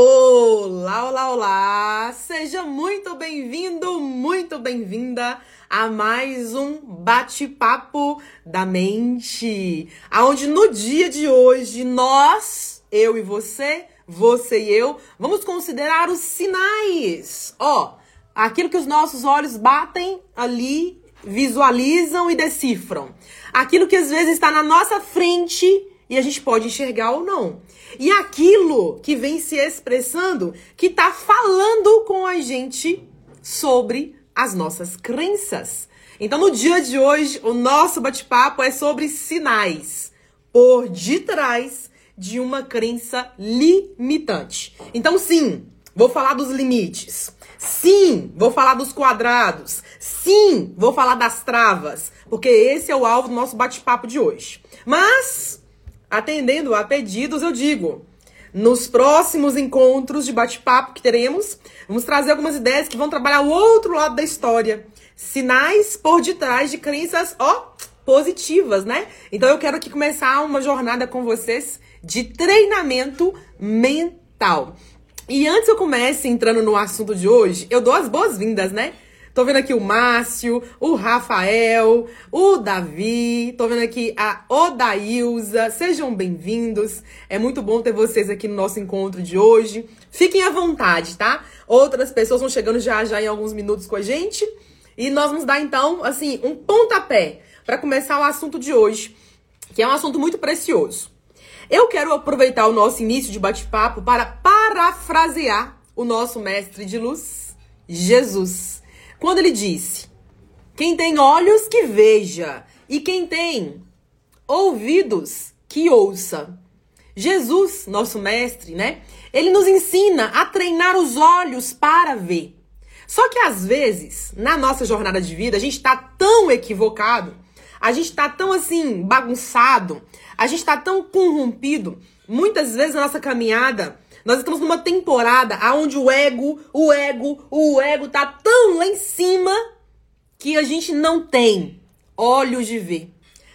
Olá, olá, olá! Seja muito bem-vindo, muito bem-vinda a mais um bate-papo da mente, aonde no dia de hoje nós, eu e você, você e eu, vamos considerar os sinais. Ó, aquilo que os nossos olhos batem ali, visualizam e decifram. Aquilo que às vezes está na nossa frente e a gente pode enxergar ou não. E aquilo que vem se expressando, que está falando com a gente sobre as nossas crenças. Então, no dia de hoje, o nosso bate-papo é sobre sinais por detrás de uma crença limitante. Então, sim, vou falar dos limites. Sim, vou falar dos quadrados. Sim, vou falar das travas, porque esse é o alvo do nosso bate-papo de hoje. Mas atendendo a pedidos, eu digo, nos próximos encontros de bate-papo que teremos, vamos trazer algumas ideias que vão trabalhar o outro lado da história. Sinais por detrás de crenças, ó, positivas, né? Então eu quero aqui começar uma jornada com vocês de treinamento mental. E antes eu comece entrando no assunto de hoje, eu dou as boas-vindas, né? Tô vendo aqui o Márcio, o Rafael, o Davi, tô vendo aqui a Odailza. Sejam bem-vindos. É muito bom ter vocês aqui no nosso encontro de hoje. Fiquem à vontade, tá? Outras pessoas vão chegando já já em alguns minutos com a gente. E nós vamos dar então, assim, um pontapé para começar o assunto de hoje, que é um assunto muito precioso. Eu quero aproveitar o nosso início de bate-papo para parafrasear o nosso mestre de luz, Jesus. Quando ele disse: Quem tem olhos que veja, e quem tem ouvidos que ouça. Jesus, nosso mestre, né? Ele nos ensina a treinar os olhos para ver. Só que às vezes, na nossa jornada de vida, a gente tá tão equivocado, a gente tá tão assim, bagunçado, a gente tá tão corrompido. Muitas vezes na nossa caminhada, nós estamos numa temporada onde o ego, o ego, o ego tá tão lá em cima que a gente não tem olhos de ver.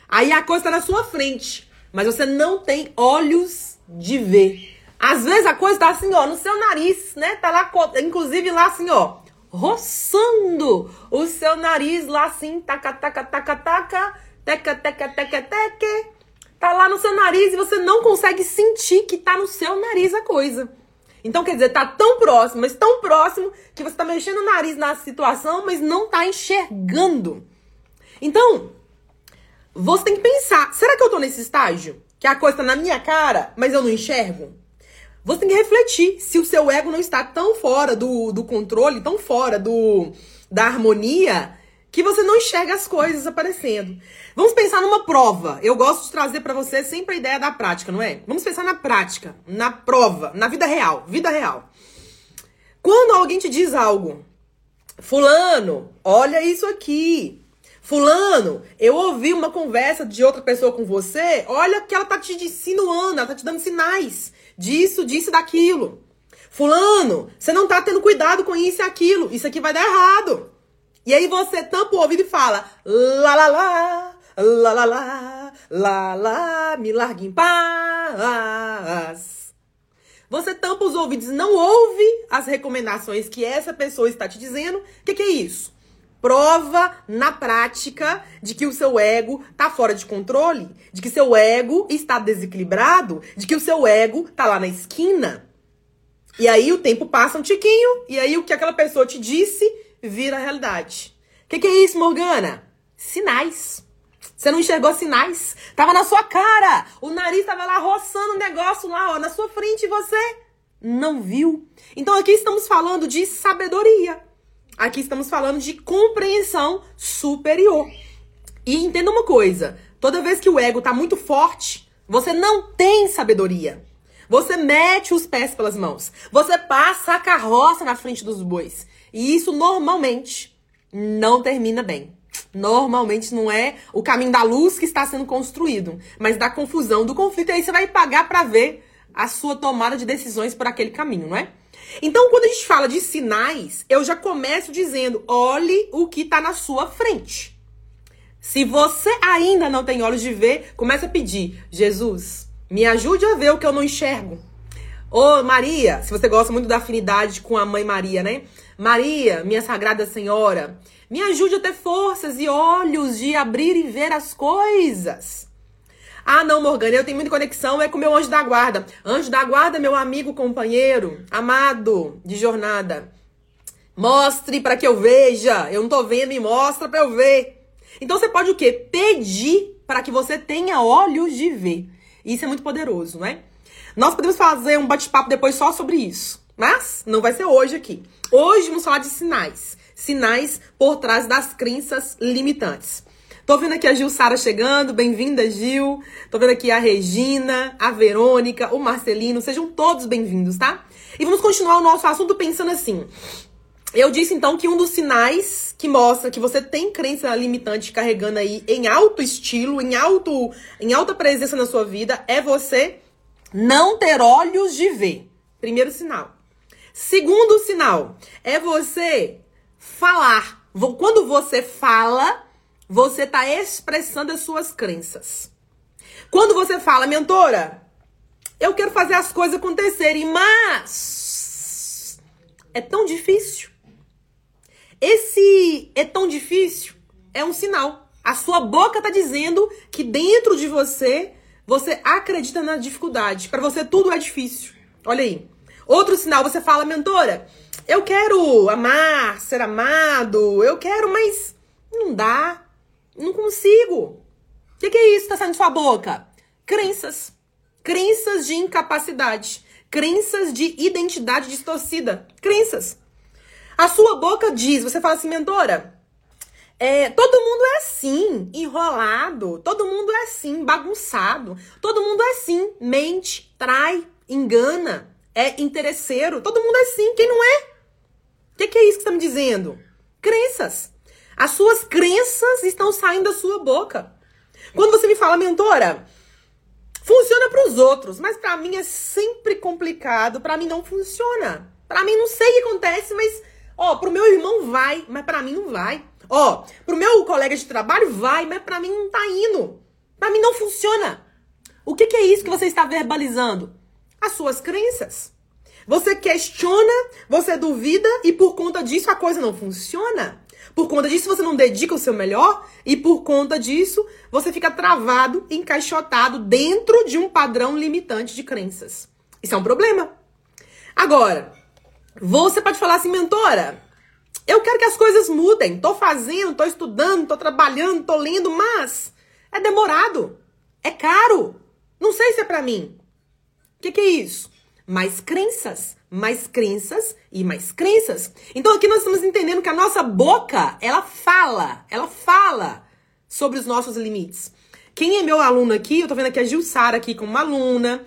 Aí a coisa tá na sua frente, mas você não tem olhos de ver. Às vezes a coisa tá assim, ó, no seu nariz, né? Tá lá, inclusive lá assim, ó, roçando o seu nariz lá assim, taca, taca, taca, taca, teca, teca, teca, teca lá no seu nariz e você não consegue sentir que tá no seu nariz a coisa. Então, quer dizer, tá tão próximo, mas tão próximo que você tá mexendo o nariz na situação, mas não tá enxergando. Então, você tem que pensar: será que eu tô nesse estágio? Que a coisa tá na minha cara, mas eu não enxergo? Você tem que refletir se o seu ego não está tão fora do, do controle, tão fora do, da harmonia, que você não enxerga as coisas aparecendo. Vamos pensar numa prova. Eu gosto de trazer para você sempre a ideia da prática, não é? Vamos pensar na prática, na prova, na vida real, vida real. Quando alguém te diz algo, fulano, olha isso aqui. Fulano, eu ouvi uma conversa de outra pessoa com você, olha que ela tá te insinuando, ela tá te dando sinais disso, disso, daquilo. Fulano, você não tá tendo cuidado com isso e aquilo. Isso aqui vai dar errado. E aí você tampa o ouvido e fala: lá, lá, lá, lá, lá, lá, lá, lá, me largue em paz. Você tampa os ouvidos e não ouve as recomendações que essa pessoa está te dizendo. O que, que é isso? Prova na prática de que o seu ego está fora de controle, de que seu ego está desequilibrado, de que o seu ego está lá na esquina. E aí o tempo passa um tiquinho, e aí o que aquela pessoa te disse vira realidade. O que, que é isso, Morgana? Sinais. Você não enxergou sinais? Tava na sua cara. O nariz tava lá roçando o um negócio lá, ó, na sua frente e você não viu. Então aqui estamos falando de sabedoria. Aqui estamos falando de compreensão superior. E entenda uma coisa: toda vez que o ego tá muito forte, você não tem sabedoria. Você mete os pés pelas mãos. Você passa a carroça na frente dos bois. E isso normalmente não termina bem. Normalmente não é o caminho da luz que está sendo construído, mas da confusão, do conflito. E aí você vai pagar para ver a sua tomada de decisões por aquele caminho, não é? Então, quando a gente fala de sinais, eu já começo dizendo: olhe o que está na sua frente. Se você ainda não tem olhos de ver, começa a pedir: Jesus, me ajude a ver o que eu não enxergo. Ô, Maria, se você gosta muito da afinidade com a mãe Maria, né? Maria, minha sagrada senhora, me ajude a ter forças e olhos de abrir e ver as coisas. Ah, não, Morgana, eu tenho muita conexão, é com meu anjo da guarda. Anjo da guarda, meu amigo, companheiro, amado de jornada. Mostre para que eu veja. Eu não tô vendo, me mostra para eu ver. Então você pode o quê? Pedir para que você tenha olhos de ver. Isso é muito poderoso, não é? Nós podemos fazer um bate-papo depois só sobre isso. Mas não vai ser hoje aqui. Hoje vamos falar de sinais. Sinais por trás das crenças limitantes. Tô vendo aqui a Gil Sara chegando, bem-vinda, Gil. Tô vendo aqui a Regina, a Verônica, o Marcelino, sejam todos bem-vindos, tá? E vamos continuar o nosso assunto pensando assim. Eu disse então que um dos sinais que mostra que você tem crença limitante carregando aí em alto estilo, em alto, em alta presença na sua vida, é você não ter olhos de ver. Primeiro sinal. Segundo sinal é você falar. Quando você fala, você está expressando as suas crenças. Quando você fala, mentora, eu quero fazer as coisas acontecerem, mas é tão difícil. Esse é tão difícil é um sinal. A sua boca está dizendo que dentro de você você acredita na dificuldade. Para você tudo é difícil. Olha aí. Outro sinal, você fala, mentora, eu quero amar, ser amado, eu quero, mas não dá. Não consigo. O que, que, é isso que tá saindo de sua boca? Crenças. Crenças de incapacidade. Crenças de identidade distorcida. Crenças. A sua boca diz, você fala assim, mentora, é, todo mundo é assim, enrolado. Todo mundo é assim, bagunçado. Todo mundo é assim, mente, trai, engana, é interesseiro. Todo mundo é assim. Quem não é? O que, que é isso que você tá me dizendo? Crenças. As suas crenças estão saindo da sua boca. Quando você me fala, mentora, funciona para os outros, mas para mim é sempre complicado, para mim não funciona. Para mim não sei o que acontece, mas ó, pro meu irmão vai, mas para mim não vai. Ó, pro meu colega de trabalho vai, mas para mim não tá indo. Para mim não funciona. O que, que é isso que você está verbalizando? As suas crenças. Você questiona, você duvida e por conta disso a coisa não funciona. Por conta disso, você não dedica o seu melhor e por conta disso, você fica travado, encaixotado dentro de um padrão limitante de crenças. Isso é um problema. Agora, você pode falar assim, mentora, eu quero que as coisas mudem. Tô fazendo, tô estudando, tô trabalhando, tô lendo, mas é demorado. É caro. Não sei se é para mim. Que, que é isso? Mais crenças mais crenças e mais crenças. Então aqui nós estamos entendendo que a nossa boca, ela fala, ela fala sobre os nossos limites. Quem é meu aluno aqui, eu tô vendo aqui a Gilsara aqui como aluna,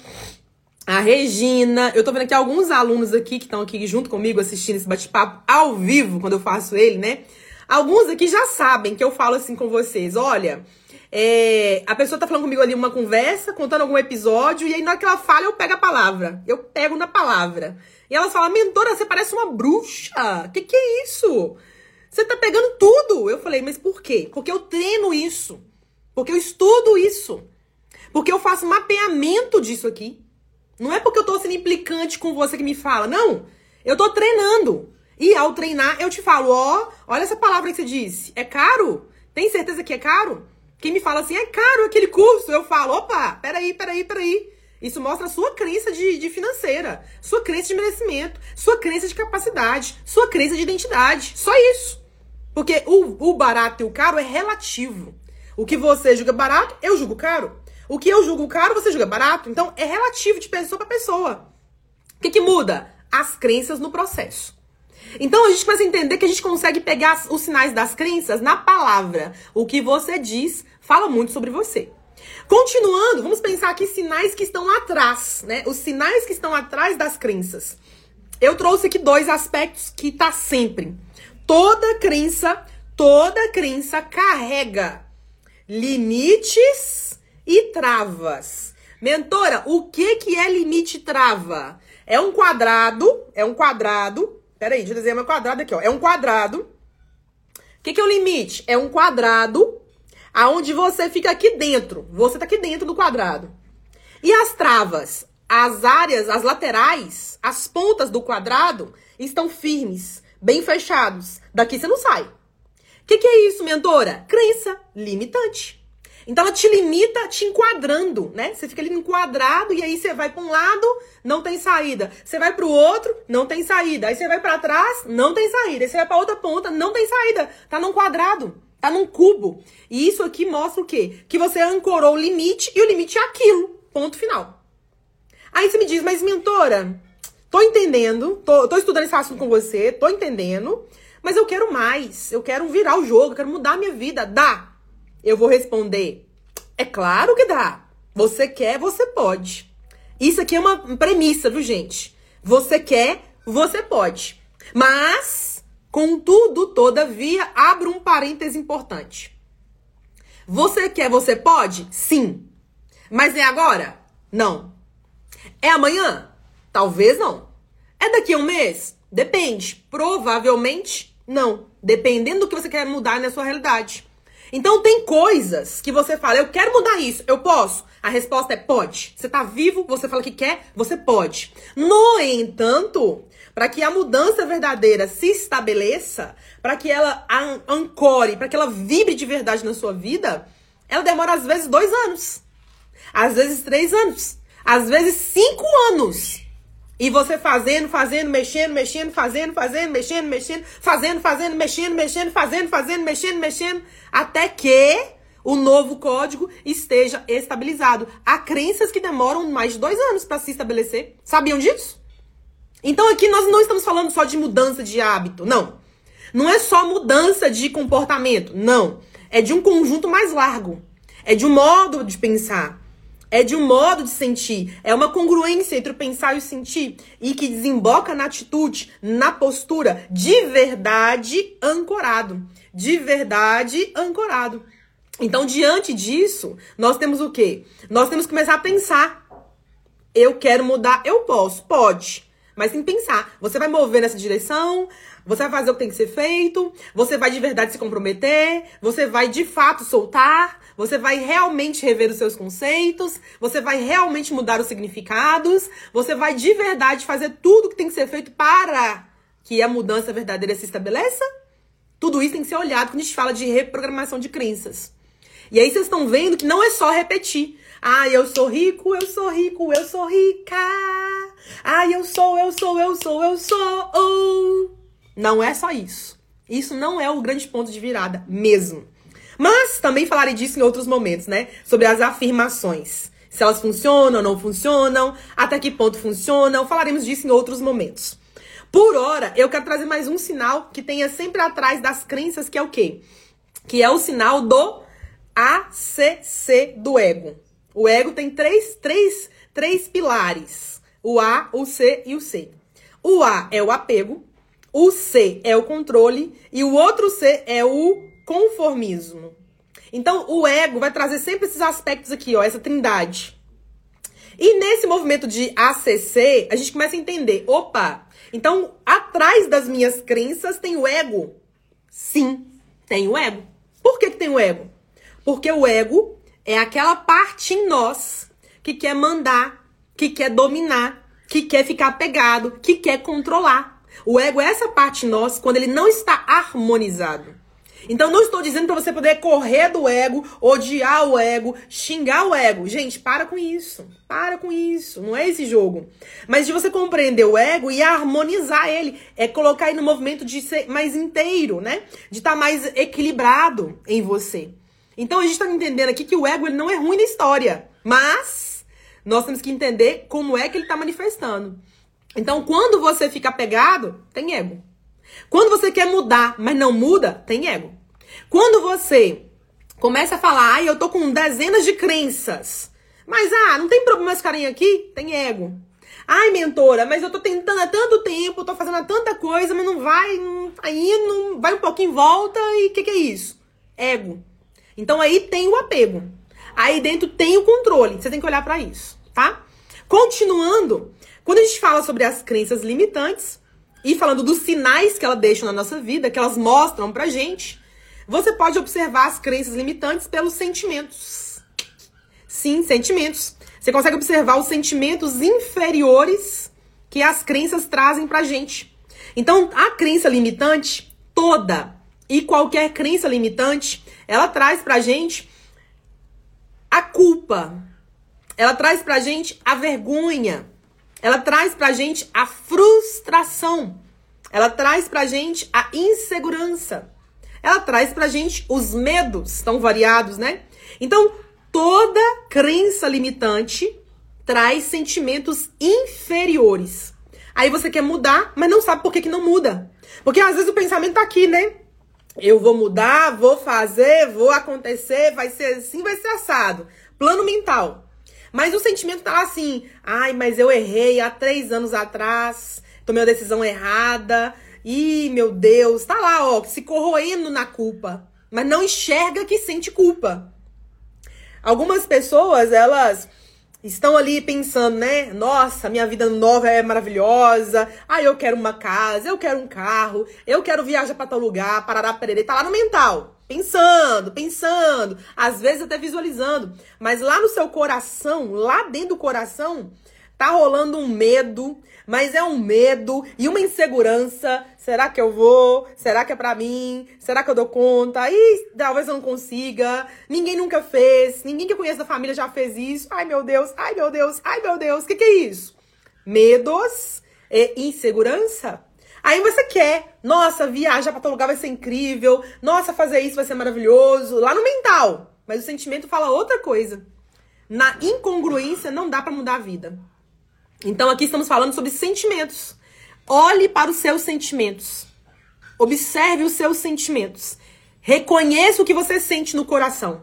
a Regina, eu tô vendo aqui alguns alunos aqui que estão aqui junto comigo assistindo esse bate-papo ao vivo, quando eu faço ele, né? Alguns aqui já sabem que eu falo assim com vocês, olha, é, a pessoa tá falando comigo ali uma conversa, contando algum episódio, e aí na hora que ela fala, eu pego a palavra. Eu pego na palavra. E ela fala, mentora, você parece uma bruxa. Que que é isso? Você tá pegando tudo. Eu falei, mas por quê? Porque eu treino isso. Porque eu estudo isso. Porque eu faço mapeamento disso aqui. Não é porque eu tô sendo implicante com você que me fala. Não. Eu tô treinando. E ao treinar, eu te falo, ó, oh, olha essa palavra que você disse. É caro? Tem certeza que é caro? Quem me fala assim, é caro aquele curso, eu falo, opa, peraí, peraí, peraí. Isso mostra a sua crença de, de, financeira, sua crença de merecimento, sua crença de capacidade, sua crença de identidade. Só isso. Porque o, o barato e o caro é relativo. O que você julga barato, eu julgo caro. O que eu julgo caro, você julga barato. Então, é relativo de pessoa para pessoa. O que, que muda? As crenças no processo. Então a gente começa a entender que a gente consegue pegar os sinais das crenças na palavra. O que você diz fala muito sobre você. Continuando, vamos pensar aqui sinais que estão atrás, né? Os sinais que estão atrás das crenças. Eu trouxe aqui dois aspectos que tá sempre. Toda crença, toda crença carrega limites e travas. Mentora, o que que é limite e trava? É um quadrado, é um quadrado. Peraí, deixa eu desenhar meu quadrado aqui, ó. É um quadrado. O que que é o limite? É um quadrado aonde você fica aqui dentro. Você tá aqui dentro do quadrado. E as travas? as áreas, as laterais, as pontas do quadrado estão firmes, bem fechados. Daqui você não sai. O que, que é isso, mentora? Crença limitante. Então ela te limita te enquadrando, né? Você fica ali enquadrado e aí você vai para um lado, não tem saída. Você vai para o outro, não tem saída. Aí você vai para trás, não tem saída. Aí você vai para outra ponta, não tem saída. Tá num quadrado, tá num cubo. E isso aqui mostra o quê? Que você ancorou o limite e o limite é aquilo. Ponto final. Aí você me diz, mas mentora, tô entendendo, tô, tô estudando esse assunto com você, tô entendendo, mas eu quero mais. Eu quero virar o jogo, eu quero mudar a minha vida. Dá. Eu vou responder: é claro que dá. Você quer, você pode. Isso aqui é uma premissa, viu, gente? Você quer, você pode. Mas, contudo, todavia, abro um parêntese importante. Você quer, você pode? Sim. Mas é agora? Não. É amanhã? Talvez não. É daqui a um mês? Depende. Provavelmente não. Dependendo do que você quer mudar na sua realidade. Então tem coisas que você fala, eu quero mudar isso, eu posso. A resposta é pode. Você tá vivo, você fala que quer, você pode. No entanto, para que a mudança verdadeira se estabeleça, para que ela ancore, para que ela vibre de verdade na sua vida, ela demora às vezes dois anos, às vezes três anos, às vezes cinco anos. E você fazendo, fazendo, mexendo, mexendo, fazendo, fazendo, mexendo, mexendo, fazendo, fazendo, mexendo, mexendo, fazendo, fazendo, mexendo, mexendo, até que o novo código esteja estabilizado. Há crenças que demoram mais de dois anos para se estabelecer. Sabiam disso? Então aqui nós não estamos falando só de mudança de hábito, não. Não é só mudança de comportamento, não. É de um conjunto mais largo. É de um modo de pensar. É de um modo de sentir. É uma congruência entre o pensar e o sentir. E que desemboca na atitude, na postura, de verdade ancorado. De verdade ancorado. Então, diante disso, nós temos o quê? Nós temos que começar a pensar. Eu quero mudar, eu posso, pode. Mas que pensar. Você vai mover nessa direção? Você vai fazer o que tem que ser feito? Você vai de verdade se comprometer? Você vai de fato soltar? Você vai realmente rever os seus conceitos, você vai realmente mudar os significados, você vai de verdade fazer tudo que tem que ser feito para que a mudança verdadeira se estabeleça. Tudo isso tem que ser olhado quando a gente fala de reprogramação de crenças. E aí vocês estão vendo que não é só repetir. Ah, eu sou rico, eu sou rico, eu sou rica. Ah, eu sou, eu sou, eu sou, eu sou. Oh. Não é só isso. Isso não é o grande ponto de virada mesmo. Mas também falarei disso em outros momentos, né? Sobre as afirmações. Se elas funcionam, não funcionam, até que ponto funcionam. Falaremos disso em outros momentos. Por hora, eu quero trazer mais um sinal que tenha sempre atrás das crenças, que é o quê? Que é o sinal do ACC do ego. O ego tem três, três, três pilares: o A, o C e o C. O A é o apego, o C é o controle e o outro C é o conformismo. Então, o ego vai trazer sempre esses aspectos aqui, ó, essa trindade. E nesse movimento de ACC, a gente começa a entender, opa, então atrás das minhas crenças tem o ego. Sim, tem o ego. Por que, que tem o ego? Porque o ego é aquela parte em nós que quer mandar, que quer dominar, que quer ficar pegado, que quer controlar. O ego é essa parte nós quando ele não está harmonizado. Então não estou dizendo para você poder correr do ego, odiar o ego, xingar o ego. Gente, para com isso. Para com isso. Não é esse jogo. Mas de você compreender o ego e harmonizar ele, é colocar ele no movimento de ser mais inteiro, né? De estar tá mais equilibrado em você. Então a gente está entendendo aqui que o ego ele não é ruim na história, mas nós temos que entender como é que ele está manifestando. Então, quando você fica pegado, tem ego. Quando você quer mudar, mas não muda, tem ego. Quando você começa a falar, ai, eu tô com dezenas de crenças, mas ah, não tem problema esse carinha aqui, tem ego. Ai, mentora, mas eu tô tentando há tanto tempo, tô fazendo tanta coisa, mas não vai, não tá indo, vai um pouquinho em volta e o que, que é isso? Ego. Então aí tem o apego. Aí dentro tem o controle. Você tem que olhar para isso, tá? Continuando, quando a gente fala sobre as crenças limitantes, e falando dos sinais que elas deixam na nossa vida, que elas mostram pra gente, você pode observar as crenças limitantes pelos sentimentos. Sim, sentimentos. Você consegue observar os sentimentos inferiores que as crenças trazem pra gente. Então, a crença limitante, toda e qualquer crença limitante, ela traz pra gente a culpa. Ela traz pra gente a vergonha. Ela traz pra gente a frustração. Ela traz pra gente a insegurança. Ela traz pra gente os medos tão variados, né? Então, toda crença limitante traz sentimentos inferiores. Aí você quer mudar, mas não sabe por que, que não muda. Porque às vezes o pensamento tá aqui, né? Eu vou mudar, vou fazer, vou acontecer, vai ser assim, vai ser assado. Plano mental. Mas o sentimento tá lá assim, ai, mas eu errei há três anos atrás, tomei uma decisão errada. Ih, meu Deus, tá lá, ó, se corroendo na culpa. Mas não enxerga que sente culpa. Algumas pessoas, elas estão ali pensando, né? Nossa, minha vida nova é maravilhosa. Ah, eu quero uma casa, eu quero um carro, eu quero viajar para tal lugar, parará, pererê. Tá lá no mental. Pensando, pensando, às vezes até visualizando. Mas lá no seu coração, lá dentro do coração, tá rolando um medo, mas é um medo e uma insegurança. Será que eu vou? Será que é para mim? Será que eu dou conta? Ih, talvez eu não consiga. Ninguém nunca fez. Ninguém que eu conheço da família já fez isso. Ai, meu Deus. Ai, meu Deus. Ai, meu Deus. O que, que é isso? Medos e insegurança. Aí você quer, nossa, viajar para tal lugar vai ser incrível. Nossa, fazer isso vai ser maravilhoso. Lá no mental. Mas o sentimento fala outra coisa. Na incongruência não dá para mudar a vida. Então aqui estamos falando sobre sentimentos. Olhe para os seus sentimentos. Observe os seus sentimentos. Reconheça o que você sente no coração.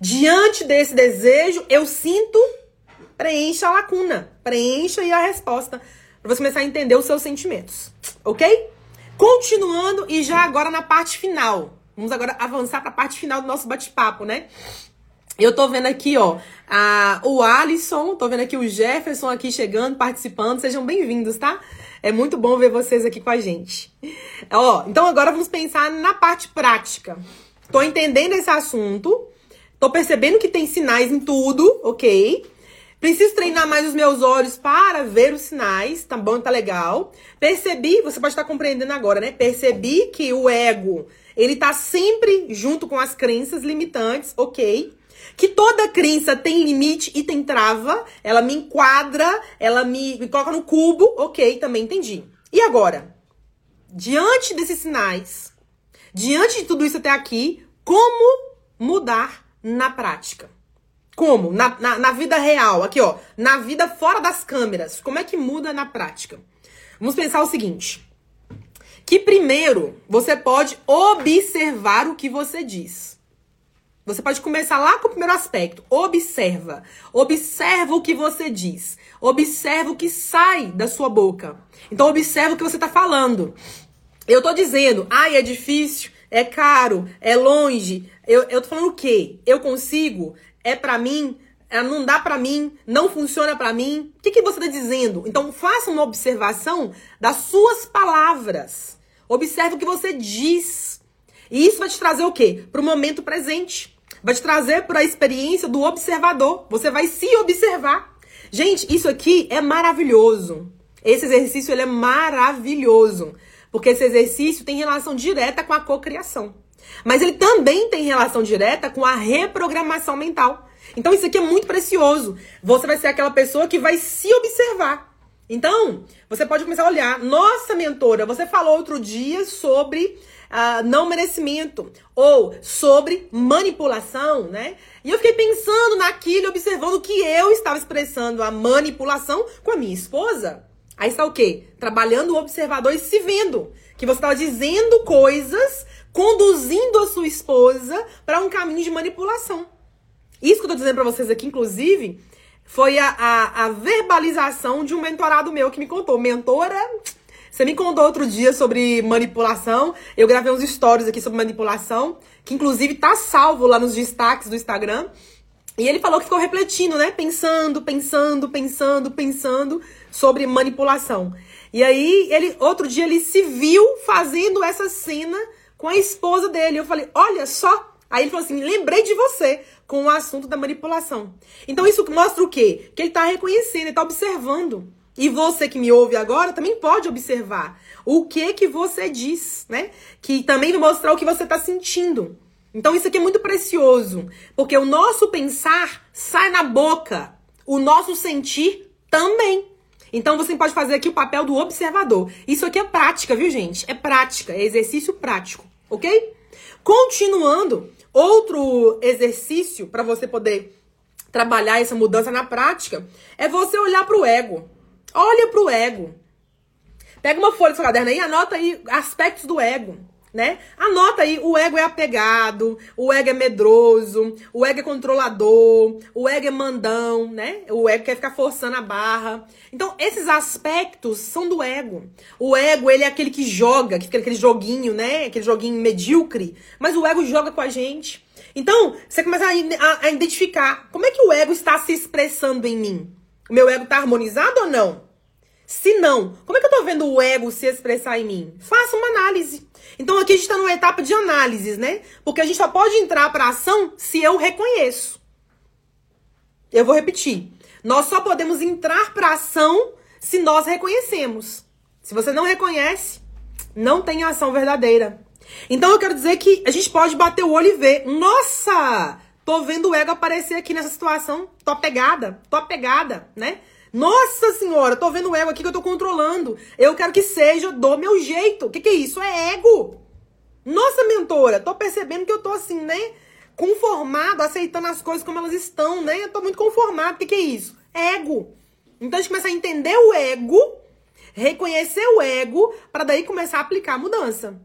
Diante desse desejo, eu sinto, preencha a lacuna, preencha aí a resposta para você começar a entender os seus sentimentos, ok? Continuando e já agora na parte final. Vamos agora avançar para a parte final do nosso bate-papo, né? Eu tô vendo aqui, ó, a, o Alisson, tô vendo aqui o Jefferson aqui chegando, participando. Sejam bem-vindos, tá? É muito bom ver vocês aqui com a gente. Ó, então agora vamos pensar na parte prática. Tô entendendo esse assunto, tô percebendo que tem sinais em tudo, ok? Preciso treinar mais os meus olhos para ver os sinais, tá bom? Tá legal. Percebi, você pode estar compreendendo agora, né? Percebi que o ego, ele tá sempre junto com as crenças limitantes, ok? que toda crença tem limite e tem trava, ela me enquadra, ela me, me coloca no cubo, ok, também entendi. E agora? Diante desses sinais, diante de tudo isso até aqui, como mudar na prática? Como? Na, na, na, vida real, aqui ó, na vida fora das câmeras, como é que muda na prática? Vamos pensar o seguinte: que primeiro você pode observar o que você diz. Você pode começar lá com o primeiro aspecto. Observa. Observa o que você diz. Observa o que sai da sua boca. Então, observa o que você está falando. Eu tô dizendo, ai, é difícil, é caro, é longe. Eu, eu tô falando o quê? Eu consigo? É para mim? É, não dá para mim? Não funciona para mim? O que, que você está dizendo? Então, faça uma observação das suas palavras. Observe o que você diz. E isso vai te trazer o quê? Para o momento presente. Vai te trazer para a experiência do observador. Você vai se observar. Gente, isso aqui é maravilhoso. Esse exercício ele é maravilhoso, porque esse exercício tem relação direta com a cocriação. Mas ele também tem relação direta com a reprogramação mental. Então isso aqui é muito precioso. Você vai ser aquela pessoa que vai se observar. Então, você pode começar a olhar. Nossa, mentora, você falou outro dia sobre uh, não merecimento ou sobre manipulação, né? E eu fiquei pensando naquilo, observando que eu estava expressando a manipulação com a minha esposa. Aí está o quê? Trabalhando o observador e se vendo. Que você estava dizendo coisas, conduzindo a sua esposa para um caminho de manipulação. Isso que eu tô dizendo para vocês aqui, inclusive, foi a, a, a, verbalização de um mentorado meu que me contou. Mentora você me contou outro dia sobre manipulação. Eu gravei uns stories aqui sobre manipulação, que inclusive tá salvo lá nos destaques do Instagram. E ele falou que ficou refletindo, né? Pensando, pensando, pensando, pensando sobre manipulação. E aí, ele outro dia ele se viu fazendo essa cena com a esposa dele. Eu falei: "Olha só Aí ele falou assim: lembrei de você com o assunto da manipulação. Então isso mostra o quê? Que ele está reconhecendo, ele está observando. E você que me ouve agora também pode observar o que que você diz, né? Que também vai mostrar o que você está sentindo. Então isso aqui é muito precioso, porque o nosso pensar sai na boca, o nosso sentir também. Então você pode fazer aqui o papel do observador. Isso aqui é prática, viu, gente? É prática, é exercício prático, ok? Continuando, outro exercício para você poder trabalhar essa mudança na prática é você olhar para o ego. Olha para o ego. Pega uma folha do seu caderno aí e anota aí aspectos do ego né? Anota aí, o ego é apegado, o ego é medroso, o ego é controlador, o ego é mandão, né? O ego quer ficar forçando a barra. Então, esses aspectos são do ego. O ego, ele é aquele que joga, que fica aquele joguinho, né? Aquele joguinho medíocre, mas o ego joga com a gente. Então, você começa a, a, a identificar como é que o ego está se expressando em mim. O meu ego está harmonizado ou não? Se não, como é que eu tô vendo o ego se expressar em mim? Faça uma análise. Então aqui a gente está numa etapa de análise, né? Porque a gente só pode entrar para ação se eu reconheço. Eu vou repetir. Nós só podemos entrar para ação se nós reconhecemos. Se você não reconhece, não tem ação verdadeira. Então eu quero dizer que a gente pode bater o olho e ver. Nossa! Tô vendo o ego aparecer aqui nessa situação. Tô apegada, tô apegada, né? Nossa senhora, tô vendo o ego aqui que eu tô controlando. Eu quero que seja do meu jeito. O que, que é isso? É ego. Nossa, mentora, tô percebendo que eu tô assim, né? Conformado, aceitando as coisas como elas estão, né? Eu tô muito conformado. O que, que é isso? Ego. Então a gente começa a entender o ego, reconhecer o ego, para daí começar a aplicar a mudança.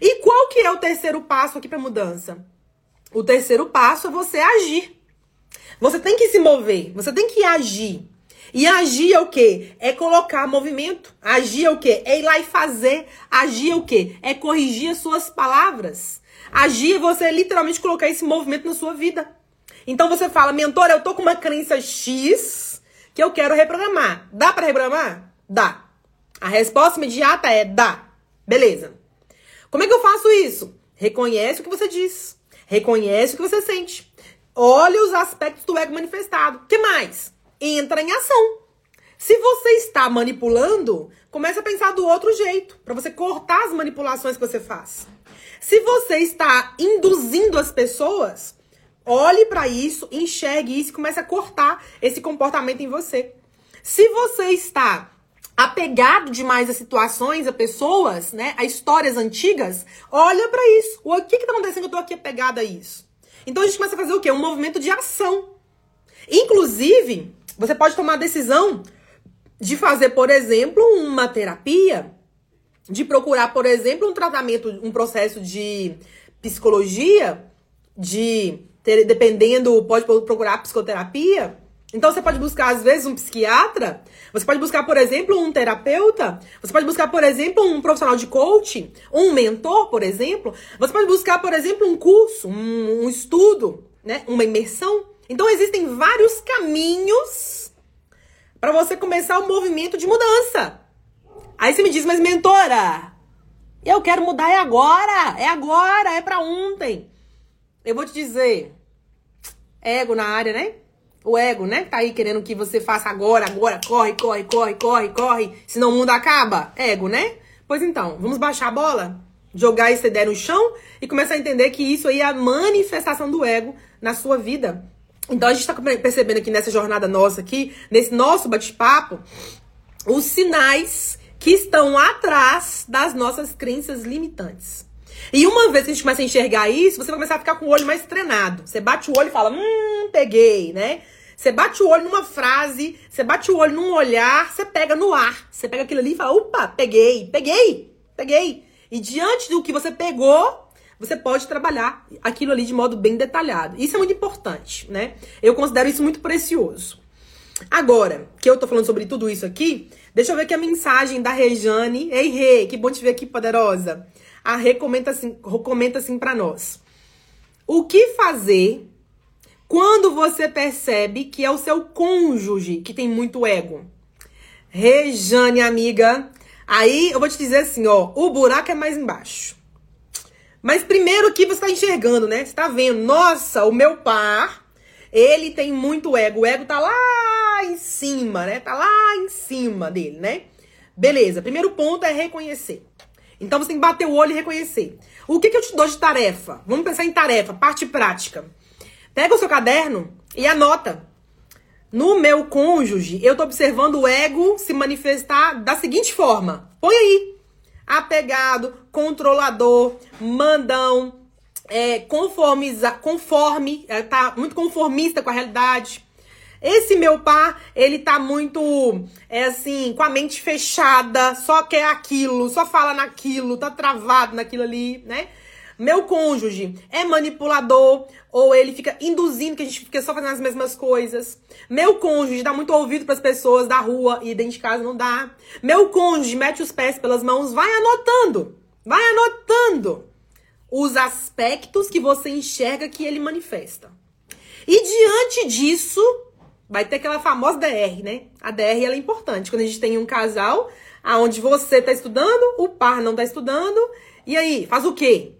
E qual que é o terceiro passo aqui para mudança? O terceiro passo é você agir. Você tem que se mover, você tem que agir. E agir é o quê? É colocar movimento. Agir é o quê? É ir lá e fazer. Agir é o quê? É corrigir as suas palavras. Agir é você literalmente colocar esse movimento na sua vida. Então você fala, mentor, eu tô com uma crença X que eu quero reprogramar. Dá para reprogramar? Dá. A resposta imediata é dá. Beleza. Como é que eu faço isso? Reconhece o que você diz. Reconhece o que você sente. Olha os aspectos do ego manifestado. que mais? Entra em ação. Se você está manipulando, comece a pensar do outro jeito, para você cortar as manipulações que você faz. Se você está induzindo as pessoas, olhe para isso, enxergue isso e comece a cortar esse comportamento em você. Se você está apegado demais a situações, a pessoas, né, a histórias antigas, olha para isso. O que que tá acontecendo eu tô aqui apegada a isso? Então a gente começa a fazer o quê? Um movimento de ação. Inclusive, você pode tomar a decisão de fazer, por exemplo, uma terapia, de procurar, por exemplo, um tratamento, um processo de psicologia, de ter, dependendo, pode procurar psicoterapia. Então você pode buscar às vezes um psiquiatra, você pode buscar, por exemplo, um terapeuta, você pode buscar, por exemplo, um profissional de coaching, um mentor, por exemplo, você pode buscar, por exemplo, um curso, um, um estudo, né, uma imersão. Então existem vários caminhos para você começar o movimento de mudança. Aí você me diz, mas mentora, eu quero mudar é agora, é agora, é para ontem. Eu vou te dizer, ego na área, né? O ego, né? Tá aí querendo que você faça agora, agora, corre, corre, corre, corre, corre, senão o mundo acaba. Ego, né? Pois então, vamos baixar a bola? Jogar essa ideia no chão e começar a entender que isso aí é a manifestação do ego na sua vida. Então a gente está percebendo aqui nessa jornada nossa aqui, nesse nosso bate-papo, os sinais que estão atrás das nossas crenças limitantes. E uma vez que a gente começa a enxergar isso, você vai começar a ficar com o olho mais treinado. Você bate o olho e fala, hum, peguei, né? Você bate o olho numa frase, você bate o olho num olhar, você pega no ar. Você pega aquilo ali e fala, opa, peguei, peguei, peguei. E diante do que você pegou, você pode trabalhar aquilo ali de modo bem detalhado. Isso é muito importante, né? Eu considero isso muito precioso. Agora, que eu tô falando sobre tudo isso aqui, deixa eu ver aqui a mensagem da Rejane. Ei, Rê, que bom te ver aqui, poderosa. A Rê comenta assim, comenta assim pra nós. O que fazer quando você percebe que é o seu cônjuge que tem muito ego? Rejane, amiga, aí eu vou te dizer assim, ó, o buraco é mais embaixo. Mas primeiro que você está enxergando, né? Você está vendo, nossa, o meu par, ele tem muito ego. O ego tá lá em cima, né? Tá lá em cima dele, né? Beleza, primeiro ponto é reconhecer. Então você tem que bater o olho e reconhecer. O que, que eu te dou de tarefa? Vamos pensar em tarefa, parte prática. Pega o seu caderno e anota. No meu cônjuge, eu tô observando o ego se manifestar da seguinte forma. Põe aí. Apegado, controlador, mandão, é, conformiza, conforme, tá muito conformista com a realidade. Esse meu par, ele tá muito, é assim, com a mente fechada, só quer aquilo, só fala naquilo, tá travado naquilo ali, né? Meu cônjuge é manipulador ou ele fica induzindo que a gente fica só fazendo as mesmas coisas. Meu cônjuge dá muito ouvido para as pessoas da rua e dentro de casa não dá. Meu cônjuge mete os pés pelas mãos, vai anotando. Vai anotando os aspectos que você enxerga que ele manifesta. E diante disso, vai ter aquela famosa DR, né? A DR ela é importante. Quando a gente tem um casal aonde você está estudando, o par não está estudando, e aí, faz o quê?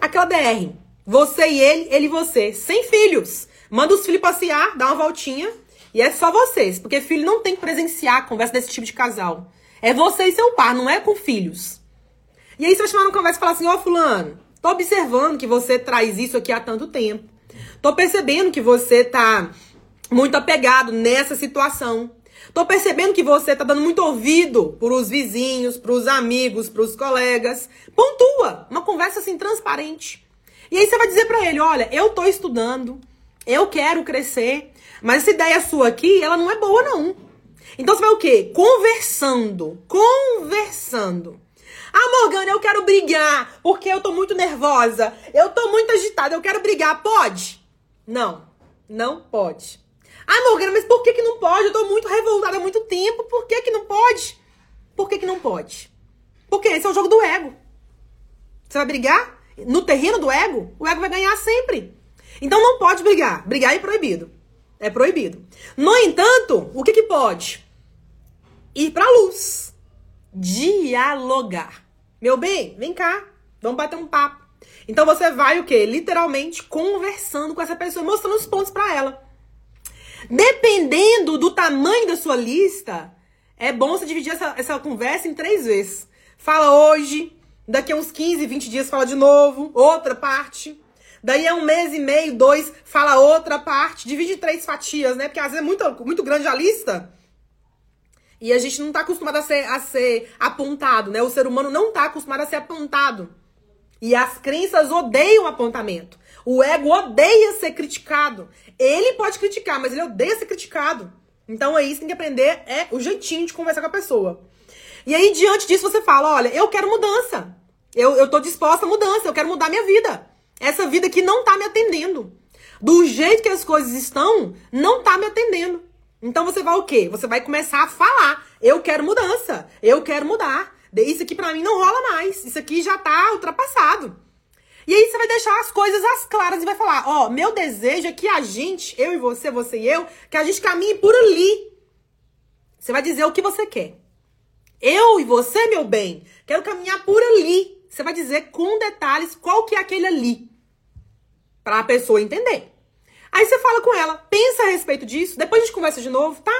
Aquela DR. Você e ele, ele e você, sem filhos. Manda os filhos passear, dá uma voltinha, e é só vocês, porque filho não tem que presenciar a conversa desse tipo de casal. É você e seu par, não é com filhos. E aí você vai chamar uma conversa e falar assim, ó oh, fulano, tô observando que você traz isso aqui há tanto tempo. Tô percebendo que você tá muito apegado nessa situação. Tô percebendo que você tá dando muito ouvido pros vizinhos, pros amigos, pros colegas. Pontua, uma conversa assim transparente. E aí você vai dizer para ele, olha, eu tô estudando, eu quero crescer, mas essa ideia sua aqui, ela não é boa não. Então você vai o quê? Conversando, conversando. Ah, Morgana, eu quero brigar porque eu tô muito nervosa. Eu tô muito agitada, eu quero brigar. Pode? Não, não pode. Ah, Morgana, mas por que, que não pode? Eu tô muito revoltada há muito tempo. Por que, que não pode? Por que, que não pode? Porque esse é o jogo do ego. Você vai brigar? No terreno do ego, o ego vai ganhar sempre. Então não pode brigar. Brigar é proibido. É proibido. No entanto, o que, que pode? Ir pra luz. Dialogar. Meu bem, vem cá. Vamos bater um papo. Então você vai o quê? Literalmente conversando com essa pessoa, mostrando os pontos para ela. Dependendo do tamanho da sua lista, é bom você dividir essa, essa conversa em três vezes. Fala hoje, daqui a uns 15, 20 dias fala de novo, outra parte. Daí é um mês e meio, dois, fala outra parte. Divide em três fatias, né? Porque às vezes é muito, muito grande a lista. E a gente não tá acostumado a ser, a ser apontado, né? O ser humano não tá acostumado a ser apontado. E as crenças odeiam apontamento. O ego odeia ser criticado. Ele pode criticar, mas ele odeia ser criticado. Então aí você tem que aprender é o jeitinho de conversar com a pessoa. E aí, diante disso, você fala: olha, eu quero mudança. Eu, eu tô disposta a mudança, eu quero mudar minha vida. Essa vida que não tá me atendendo. Do jeito que as coisas estão, não tá me atendendo. Então você vai o quê? Você vai começar a falar: eu quero mudança, eu quero mudar. Isso aqui para mim não rola mais. Isso aqui já tá ultrapassado. E aí você vai deixar as coisas às claras e vai falar: ó, oh, meu desejo é que a gente, eu e você, você e eu, que a gente caminhe por ali. Você vai dizer o que você quer. Eu e você, meu bem, quero caminhar por ali. Você vai dizer com detalhes qual que é aquele ali. Pra a pessoa entender. Aí você fala com ela, pensa a respeito disso, depois a gente conversa de novo, tá?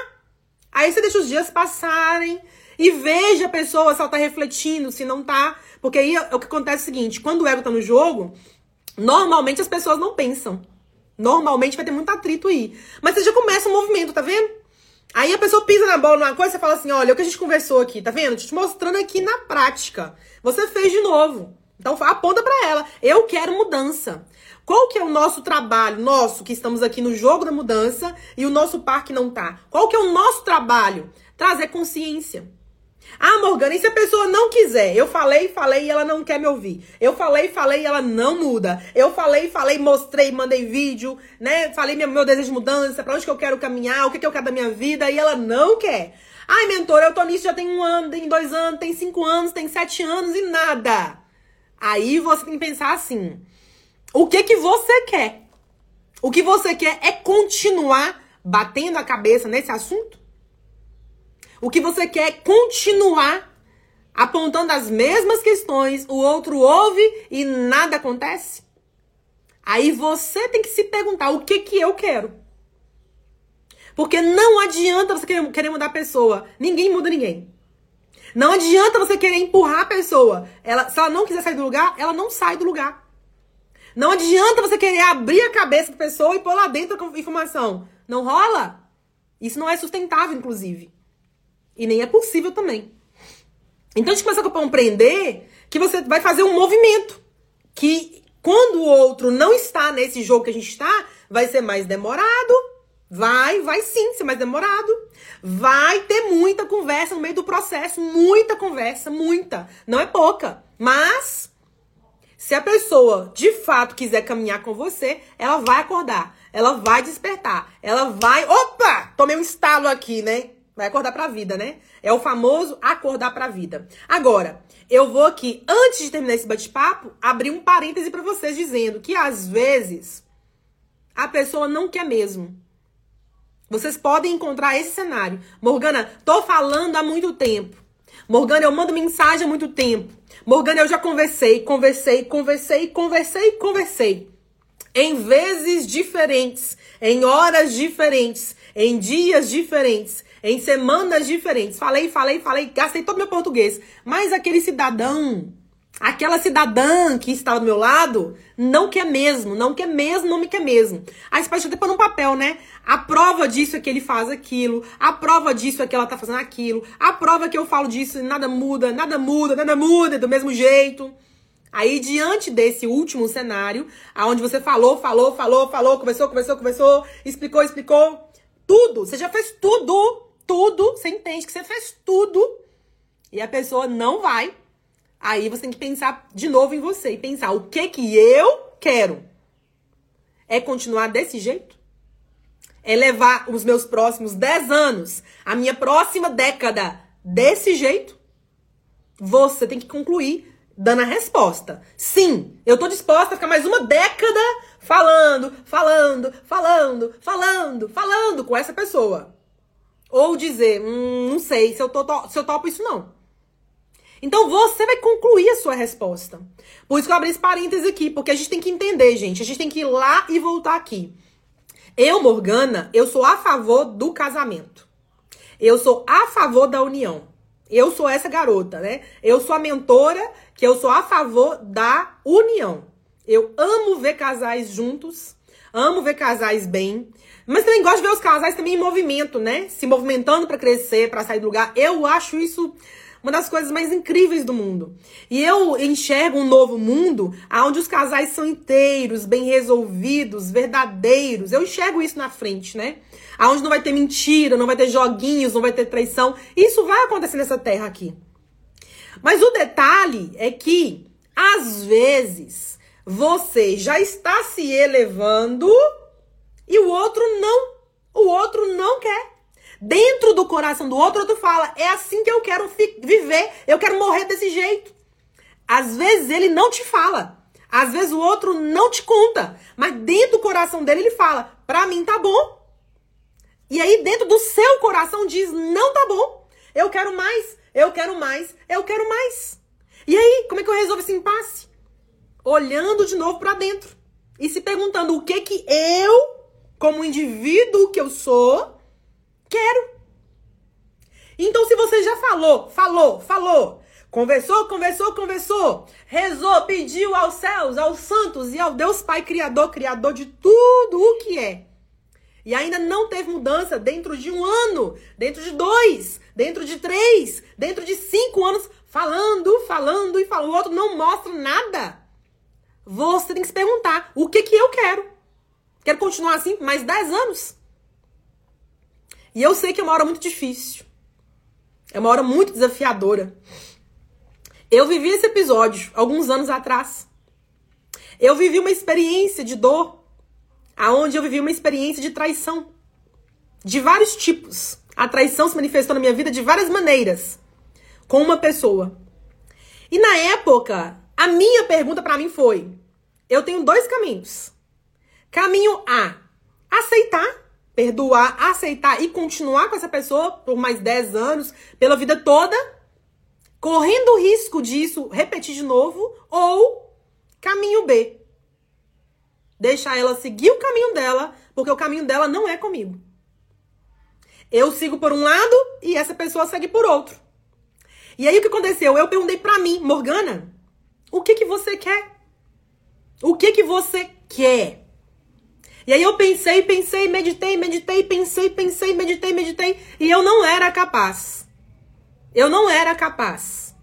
Aí você deixa os dias passarem e veja a pessoa se ela tá refletindo, se não tá. Porque aí o que acontece é o seguinte: quando o ego tá no jogo, normalmente as pessoas não pensam. Normalmente vai ter muito atrito aí. Mas você já começa um movimento, tá vendo? Aí a pessoa pisa na bola numa coisa e fala assim: olha, o que a gente conversou aqui, tá vendo? Te mostrando aqui na prática. Você fez de novo. Então aponta para ela. Eu quero mudança. Qual que é o nosso trabalho, nosso, que estamos aqui no jogo da mudança e o nosso par que não tá? Qual que é o nosso trabalho? Trazer consciência. Ah, Morgana, e se a pessoa não quiser? Eu falei, falei e ela não quer me ouvir. Eu falei, falei e ela não muda. Eu falei, falei, mostrei, mandei vídeo, né? Falei meu, meu desejo de mudança, pra onde que eu quero caminhar, o que, que eu quero da minha vida e ela não quer. Ai, mentora, eu tô nisso já tem um ano, tem dois anos, tem cinco anos, tem sete anos e nada. Aí você tem que pensar assim: o que que você quer? O que você quer é continuar batendo a cabeça nesse assunto? O que você quer é continuar apontando as mesmas questões, o outro ouve e nada acontece? Aí você tem que se perguntar o que que eu quero. Porque não adianta você querer mudar a pessoa. Ninguém muda ninguém. Não adianta você querer empurrar a pessoa. Ela, se ela não quiser sair do lugar, ela não sai do lugar. Não adianta você querer abrir a cabeça da pessoa e pôr lá dentro a informação. Não rola. Isso não é sustentável, inclusive. E nem é possível também. Então a gente começa a compreender que você vai fazer um movimento. Que quando o outro não está nesse jogo que a gente está, vai ser mais demorado. Vai, vai sim ser mais demorado. Vai ter muita conversa no meio do processo. Muita conversa, muita. Não é pouca. Mas se a pessoa de fato quiser caminhar com você, ela vai acordar, ela vai despertar, ela vai. Opa! Tomei um estalo aqui, né? Vai acordar pra vida, né? É o famoso acordar pra vida. Agora, eu vou aqui, antes de terminar esse bate-papo, abrir um parêntese para vocês dizendo que às vezes a pessoa não quer mesmo. Vocês podem encontrar esse cenário. Morgana, tô falando há muito tempo. Morgana, eu mando mensagem há muito tempo. Morgana, eu já conversei, conversei, conversei, conversei, conversei. Em vezes diferentes, em horas diferentes, em dias diferentes, em semanas diferentes. Falei, falei, falei, gastei todo meu português. Mas aquele cidadão Aquela cidadã que estava do meu lado não quer mesmo, não quer mesmo, não me quer mesmo. Aí você pode até pôr no papel, né? A prova disso é que ele faz aquilo, a prova disso é que ela tá fazendo aquilo, a prova que eu falo disso nada muda, nada muda, nada muda do mesmo jeito. Aí, diante desse último cenário, aonde você falou, falou, falou, falou, conversou, conversou, conversou, explicou, explicou, tudo, você já fez tudo, tudo, você entende que você fez tudo, e a pessoa não vai Aí você tem que pensar de novo em você e pensar o que que eu quero. É continuar desse jeito? É levar os meus próximos 10 anos, a minha próxima década desse jeito? Você tem que concluir dando a resposta. Sim, eu tô disposta a ficar mais uma década falando, falando, falando, falando, falando com essa pessoa. Ou dizer, hum, não sei se eu, tô, se eu topo isso não. Então você vai concluir a sua resposta. Por isso que eu abri esse parênteses aqui, porque a gente tem que entender, gente. A gente tem que ir lá e voltar aqui. Eu, Morgana, eu sou a favor do casamento. Eu sou a favor da união. Eu sou essa garota, né? Eu sou a mentora que eu sou a favor da união. Eu amo ver casais juntos, amo ver casais bem, mas também gosto de ver os casais também em movimento, né? Se movimentando para crescer, para sair do lugar. Eu acho isso uma das coisas mais incríveis do mundo. E eu enxergo um novo mundo onde os casais são inteiros, bem resolvidos, verdadeiros. Eu enxergo isso na frente, né? Aonde não vai ter mentira, não vai ter joguinhos, não vai ter traição. Isso vai acontecer nessa terra aqui. Mas o detalhe é que, às vezes, você já está se elevando e o outro não. O outro não quer dentro do coração do outro, outro fala: é assim que eu quero viver, eu quero morrer desse jeito. Às vezes ele não te fala, às vezes o outro não te conta, mas dentro do coração dele ele fala: pra mim tá bom. E aí dentro do seu coração diz: não tá bom, eu quero mais, eu quero mais, eu quero mais. E aí, como é que eu resolvo esse impasse? Olhando de novo para dentro e se perguntando o que que eu, como indivíduo que eu sou, Quero. Então, se você já falou, falou, falou, conversou, conversou, conversou, rezou, pediu aos céus, aos santos e ao Deus Pai Criador, Criador de tudo o que é, e ainda não teve mudança dentro de um ano, dentro de dois, dentro de três, dentro de cinco anos, falando, falando e falando, o outro não mostra nada. Você tem que se perguntar: o que, que eu quero? Quero continuar assim mais dez anos? E eu sei que é uma hora muito difícil. É uma hora muito desafiadora. Eu vivi esse episódio alguns anos atrás. Eu vivi uma experiência de dor, aonde eu vivi uma experiência de traição. De vários tipos. A traição se manifestou na minha vida de várias maneiras. Com uma pessoa. E na época, a minha pergunta para mim foi: eu tenho dois caminhos. Caminho A, aceitar perdoar, aceitar e continuar com essa pessoa por mais 10 anos, pela vida toda, correndo o risco disso repetir de novo, ou caminho B. Deixar ela seguir o caminho dela, porque o caminho dela não é comigo. Eu sigo por um lado e essa pessoa segue por outro. E aí o que aconteceu? Eu perguntei pra mim, Morgana, o que que você quer? O que que você quer? E aí eu pensei, pensei, meditei, meditei, pensei, pensei, meditei, meditei, e eu não era capaz. Eu não era capaz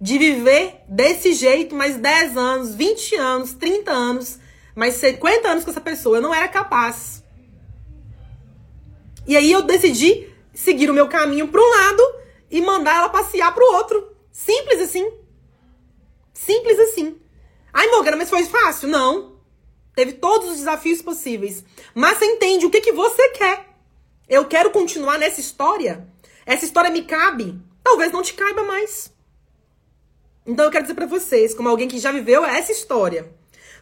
de viver desse jeito mais 10 anos, 20 anos, 30 anos, mais 50 anos com essa pessoa. Eu não era capaz. E aí eu decidi seguir o meu caminho para um lado e mandar ela passear para o outro. Simples assim. Simples assim. Ai, Morgana, mas foi fácil? Não. Teve todos os desafios possíveis. Mas você entende o que, que você quer. Eu quero continuar nessa história. Essa história me cabe. Talvez não te caiba mais. Então eu quero dizer para vocês, como alguém que já viveu essa história,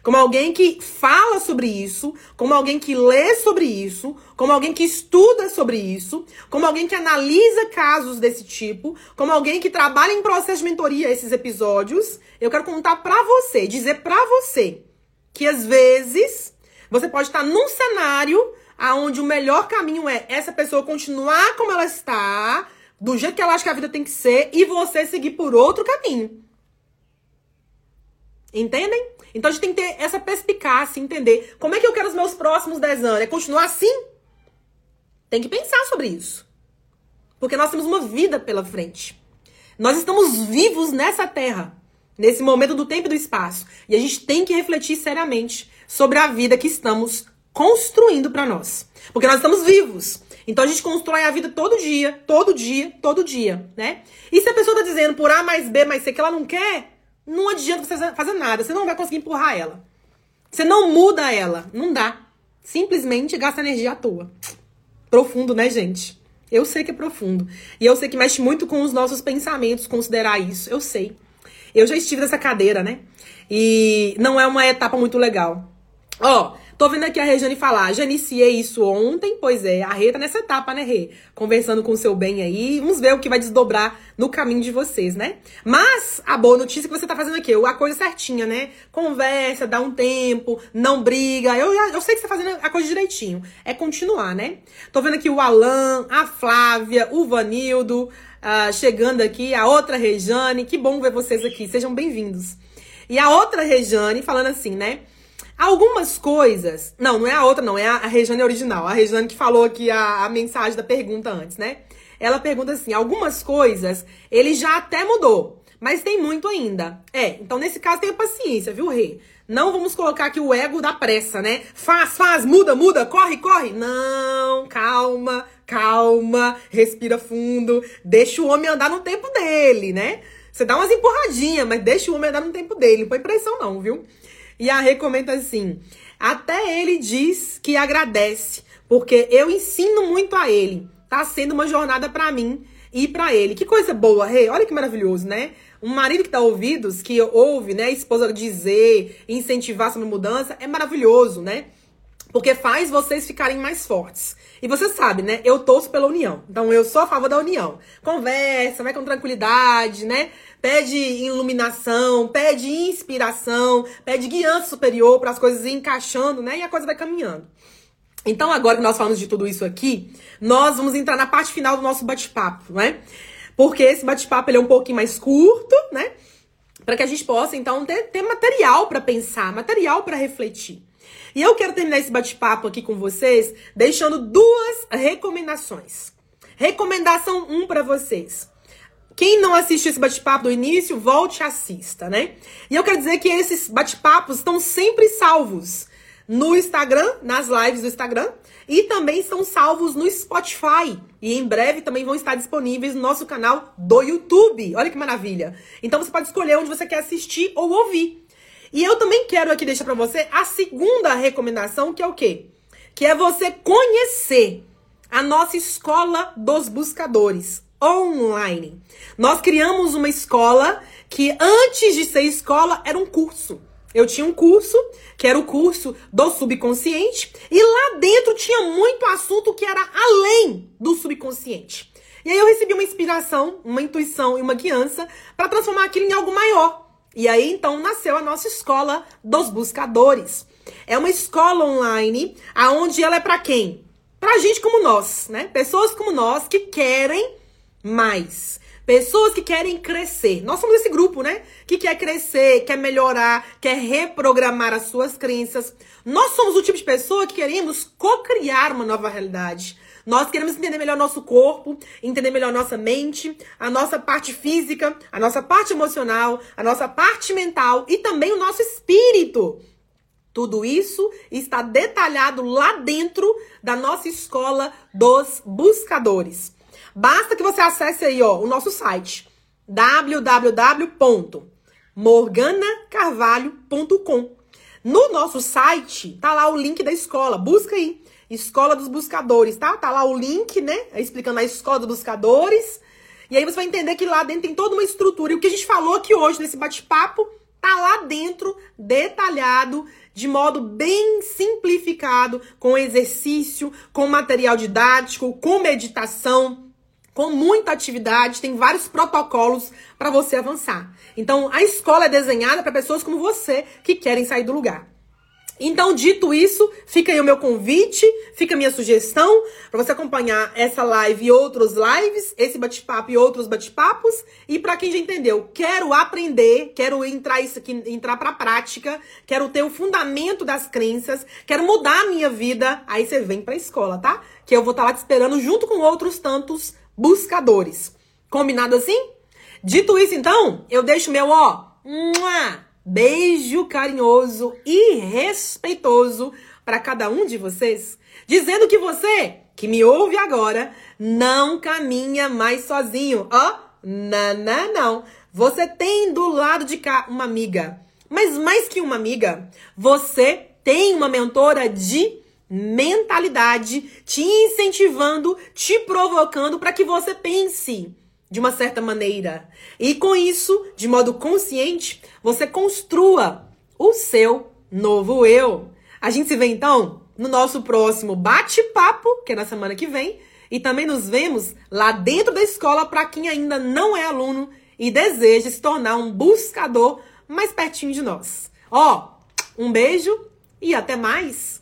como alguém que fala sobre isso, como alguém que lê sobre isso, como alguém que estuda sobre isso, como alguém que analisa casos desse tipo, como alguém que trabalha em processo de mentoria esses episódios, eu quero contar para você, dizer para você que às vezes você pode estar num cenário aonde o melhor caminho é essa pessoa continuar como ela está, do jeito que ela acha que a vida tem que ser, e você seguir por outro caminho. Entendem? Então a gente tem que ter essa perspicácia, entender como é que eu quero os meus próximos 10 anos. É continuar assim? Tem que pensar sobre isso. Porque nós temos uma vida pela frente. Nós estamos vivos nessa terra nesse momento do tempo e do espaço. E a gente tem que refletir seriamente sobre a vida que estamos construindo para nós. Porque nós estamos vivos. Então a gente constrói a vida todo dia, todo dia, todo dia, né? E se a pessoa tá dizendo por A mais B mais C que ela não quer, não adianta você fazer nada. Você não vai conseguir empurrar ela. Você não muda ela. Não dá. Simplesmente gasta energia à toa. Profundo, né, gente? Eu sei que é profundo. E eu sei que mexe muito com os nossos pensamentos considerar isso. Eu sei. Eu já estive nessa cadeira, né? E não é uma etapa muito legal. Ó, tô vendo aqui a Rejane falar, já iniciei isso ontem, pois é, a Rê tá nessa etapa, né, Rê? Conversando com o seu bem aí, vamos ver o que vai desdobrar no caminho de vocês, né? Mas a boa notícia é que você tá fazendo aqui, a coisa certinha, né? Conversa, dá um tempo, não briga, eu, eu sei que você tá fazendo a coisa direitinho, é continuar, né? Tô vendo aqui o Alan, a Flávia, o Vanildo, uh, chegando aqui, a outra Rejane. Que bom ver vocês aqui, sejam bem-vindos. E a outra Rejane falando assim, né? Algumas coisas. Não, não é a outra, não, é a, a Rejane original. A Rejane que falou aqui a, a mensagem da pergunta antes, né? Ela pergunta assim: algumas coisas ele já até mudou, mas tem muito ainda. É, então nesse caso tenha paciência, viu, Rei? Não vamos colocar aqui o ego da pressa, né? Faz, faz, muda, muda, corre, corre. Não, calma, calma, respira fundo, deixa o homem andar no tempo dele, né? Você dá umas empurradinhas, mas deixa o homem andar no tempo dele, não põe pressão não, viu? E a Rê comenta assim, até ele diz que agradece, porque eu ensino muito a ele. Tá sendo uma jornada para mim e para ele. Que coisa boa, Rê. Olha que maravilhoso, né? Um marido que dá ouvidos, que ouve, né, a esposa dizer, incentivar sobre mudança, é maravilhoso, né? Porque faz vocês ficarem mais fortes. E você sabe, né? Eu torço pela união. Então eu sou a favor da união. Conversa, vai com tranquilidade, né? Pede iluminação, pede inspiração, pede guiança superior para as coisas ir encaixando, né? E a coisa vai caminhando. Então, agora que nós falamos de tudo isso aqui, nós vamos entrar na parte final do nosso bate-papo, né? Porque esse bate-papo é um pouquinho mais curto, né? Para que a gente possa, então, ter, ter material para pensar, material para refletir. E eu quero terminar esse bate-papo aqui com vocês deixando duas recomendações. Recomendação 1 um para vocês. Quem não assiste esse bate-papo do início, volte e assista, né? E eu quero dizer que esses bate-papos estão sempre salvos no Instagram, nas lives do Instagram, e também estão salvos no Spotify. E em breve também vão estar disponíveis no nosso canal do YouTube. Olha que maravilha. Então você pode escolher onde você quer assistir ou ouvir. E eu também quero aqui deixar para você a segunda recomendação, que é o quê? Que é você conhecer a nossa escola dos buscadores online. Nós criamos uma escola que antes de ser escola era um curso. Eu tinha um curso, que era o curso do subconsciente, e lá dentro tinha muito assunto que era além do subconsciente. E aí eu recebi uma inspiração, uma intuição e uma guiança para transformar aquilo em algo maior. E aí então nasceu a nossa escola dos buscadores. É uma escola online aonde ela é para quem? Pra gente como nós, né? Pessoas como nós que querem mais. Pessoas que querem crescer. Nós somos esse grupo, né? Que quer crescer, quer melhorar, quer reprogramar as suas crenças. Nós somos o tipo de pessoa que queremos co-criar uma nova realidade. Nós queremos entender melhor nosso corpo, entender melhor nossa mente, a nossa parte física, a nossa parte emocional, a nossa parte mental e também o nosso espírito. Tudo isso está detalhado lá dentro da nossa escola dos buscadores. Basta que você acesse aí, ó, o nosso site www.morganacarvalho.com. No nosso site tá lá o link da escola. Busca aí, Escola dos Buscadores, tá? Tá lá o link, né? Explicando a Escola dos Buscadores. E aí você vai entender que lá dentro tem toda uma estrutura. E o que a gente falou aqui hoje nesse bate-papo tá lá dentro, detalhado, de modo bem simplificado, com exercício, com material didático, com meditação com muita atividade, tem vários protocolos para você avançar. Então, a escola é desenhada para pessoas como você que querem sair do lugar. Então, dito isso, fica aí o meu convite, fica a minha sugestão para você acompanhar essa live e outros lives, esse bate-papo e outros bate-papos. E para quem já entendeu, quero aprender, quero entrar isso aqui, entrar para prática, quero ter o fundamento das crenças, quero mudar a minha vida, aí você vem para a escola, tá? Que eu vou estar tá lá te esperando junto com outros tantos buscadores. Combinado assim? Dito isso, então, eu deixo meu ó, beijo carinhoso e respeitoso para cada um de vocês, dizendo que você que me ouve agora não caminha mais sozinho. Ó, não, não, não. Você tem do lado de cá uma amiga. Mas mais que uma amiga, você tem uma mentora de mentalidade te incentivando, te provocando para que você pense de uma certa maneira. E com isso, de modo consciente, você construa o seu novo eu. A gente se vê então no nosso próximo bate-papo, que é na semana que vem, e também nos vemos lá dentro da escola para quem ainda não é aluno e deseja se tornar um buscador mais pertinho de nós. Ó, um beijo e até mais.